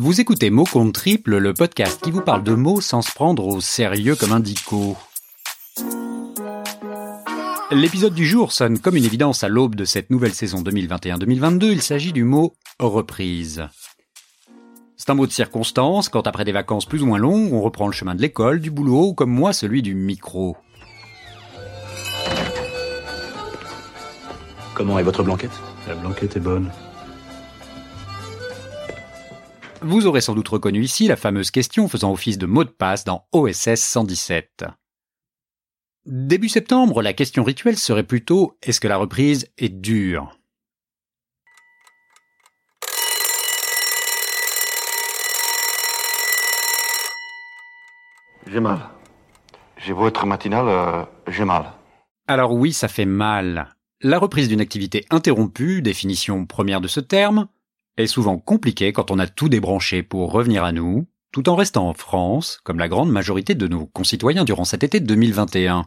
Vous écoutez Mots contre triple, le podcast qui vous parle de mots sans se prendre au sérieux comme un dico. L'épisode du jour sonne comme une évidence à l'aube de cette nouvelle saison 2021-2022. Il s'agit du mot reprise. C'est un mot de circonstance quand après des vacances plus ou moins longues, on reprend le chemin de l'école, du boulot ou comme moi celui du micro. Comment est votre blanquette? La blanquette est bonne. Vous aurez sans doute reconnu ici la fameuse question faisant office de mot de passe dans OSS 117. Début septembre, la question rituelle serait plutôt est-ce que la reprise est dure? J'ai mal. J'ai beau être matinal, euh, j'ai mal. Alors oui, ça fait mal. La reprise d'une activité interrompue, définition première de ce terme, est souvent compliquée quand on a tout débranché pour revenir à nous, tout en restant en France, comme la grande majorité de nos concitoyens durant cet été 2021.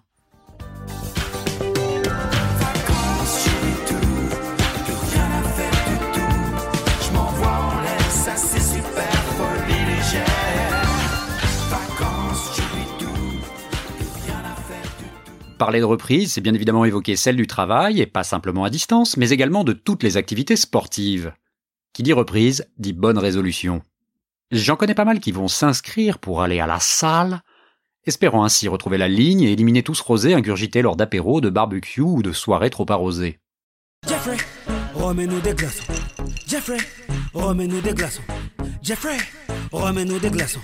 Parler de reprise, c'est bien évidemment évoquer celle du travail, et pas simplement à distance, mais également de toutes les activités sportives. Qui dit reprise, dit bonne résolution. J'en connais pas mal qui vont s'inscrire pour aller à la salle, espérant ainsi retrouver la ligne et éliminer tout ce rosé ingurgité lors d'apéros, de barbecue ou de soirées trop arrosées. Jeffrey, remets-nous des glaçons. Jeffrey, remets-nous des glaçons. Jeffrey, remets-nous des glaçons.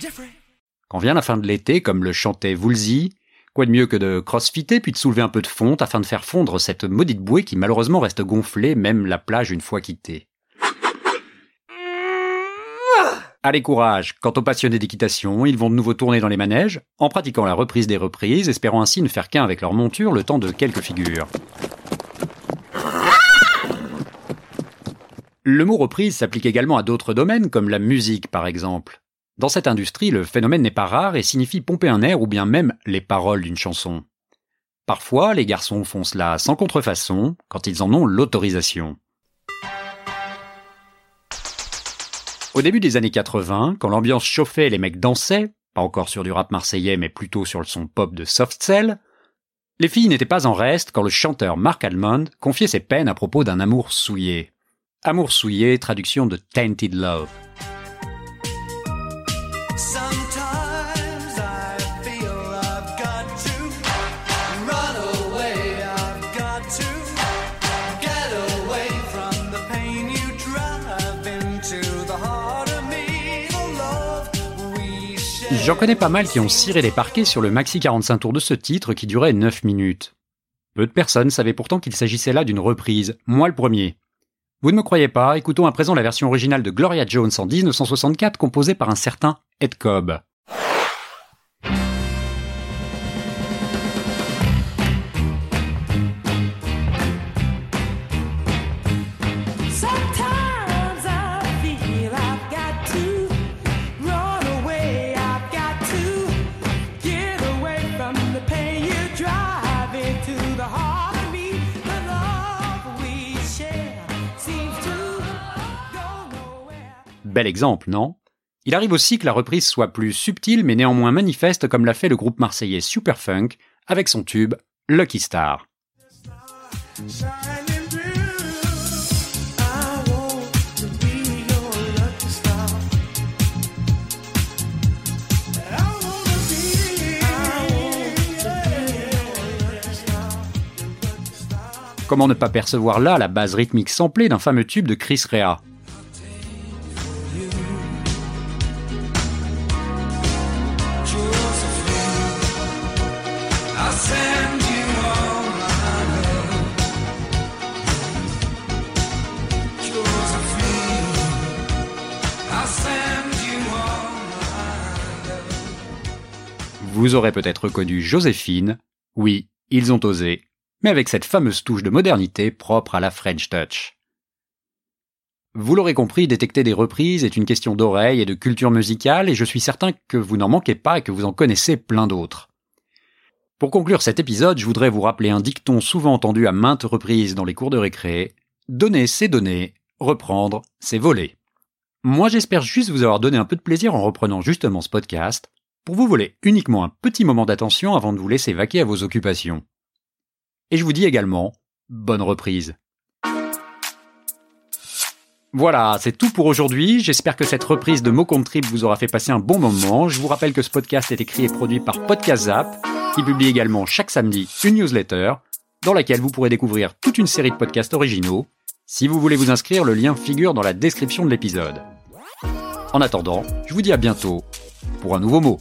Jeffrey. Quand vient la fin de l'été, comme le chantait Woolsey, Quoi de mieux que de crossfitter puis de soulever un peu de fonte afin de faire fondre cette maudite bouée qui malheureusement reste gonflée même la plage une fois quittée. Allez courage, quant aux passionnés d'équitation, ils vont de nouveau tourner dans les manèges, en pratiquant la reprise des reprises, espérant ainsi ne faire qu'un avec leur monture le temps de quelques figures. Le mot reprise s'applique également à d'autres domaines, comme la musique par exemple. Dans cette industrie, le phénomène n'est pas rare et signifie pomper un air ou bien même les paroles d'une chanson. Parfois, les garçons font cela sans contrefaçon, quand ils en ont l'autorisation. Au début des années 80, quand l'ambiance chauffait et les mecs dansaient, pas encore sur du rap marseillais mais plutôt sur le son pop de Soft Cell, les filles n'étaient pas en reste quand le chanteur Mark Almond confiait ses peines à propos d'un amour souillé. Amour souillé, traduction de Tainted Love. J'en connais pas mal qui ont ciré les parquets sur le maxi 45 tours de ce titre qui durait 9 minutes. Peu de personnes savaient pourtant qu'il s'agissait là d'une reprise, moi le premier. Vous ne me croyez pas, écoutons à présent la version originale de Gloria Jones en 1964 composée par un certain Ed Cobb. Bel exemple, non? Il arrive aussi que la reprise soit plus subtile mais néanmoins manifeste comme l'a fait le groupe marseillais Superfunk avec son tube Lucky Star. Comment ne pas percevoir là la base rythmique samplée d'un fameux tube de Chris Rea? Vous aurez peut-être connu Joséphine. Oui, ils ont osé, mais avec cette fameuse touche de modernité propre à la French Touch. Vous l'aurez compris, détecter des reprises est une question d'oreille et de culture musicale, et je suis certain que vous n'en manquez pas et que vous en connaissez plein d'autres. Pour conclure cet épisode, je voudrais vous rappeler un dicton souvent entendu à maintes reprises dans les cours de récré. Donner, c'est donner, reprendre, c'est voler. Moi j'espère juste vous avoir donné un peu de plaisir en reprenant justement ce podcast, pour vous voler uniquement un petit moment d'attention avant de vous laisser vaquer à vos occupations. Et je vous dis également, bonne reprise. Voilà, c'est tout pour aujourd'hui. J'espère que cette reprise de Mot Contre Trip vous aura fait passer un bon moment. Je vous rappelle que ce podcast est écrit et produit par Podcast Zap, qui publie également chaque samedi une newsletter, dans laquelle vous pourrez découvrir toute une série de podcasts originaux. Si vous voulez vous inscrire, le lien figure dans la description de l'épisode. En attendant, je vous dis à bientôt pour un nouveau mot.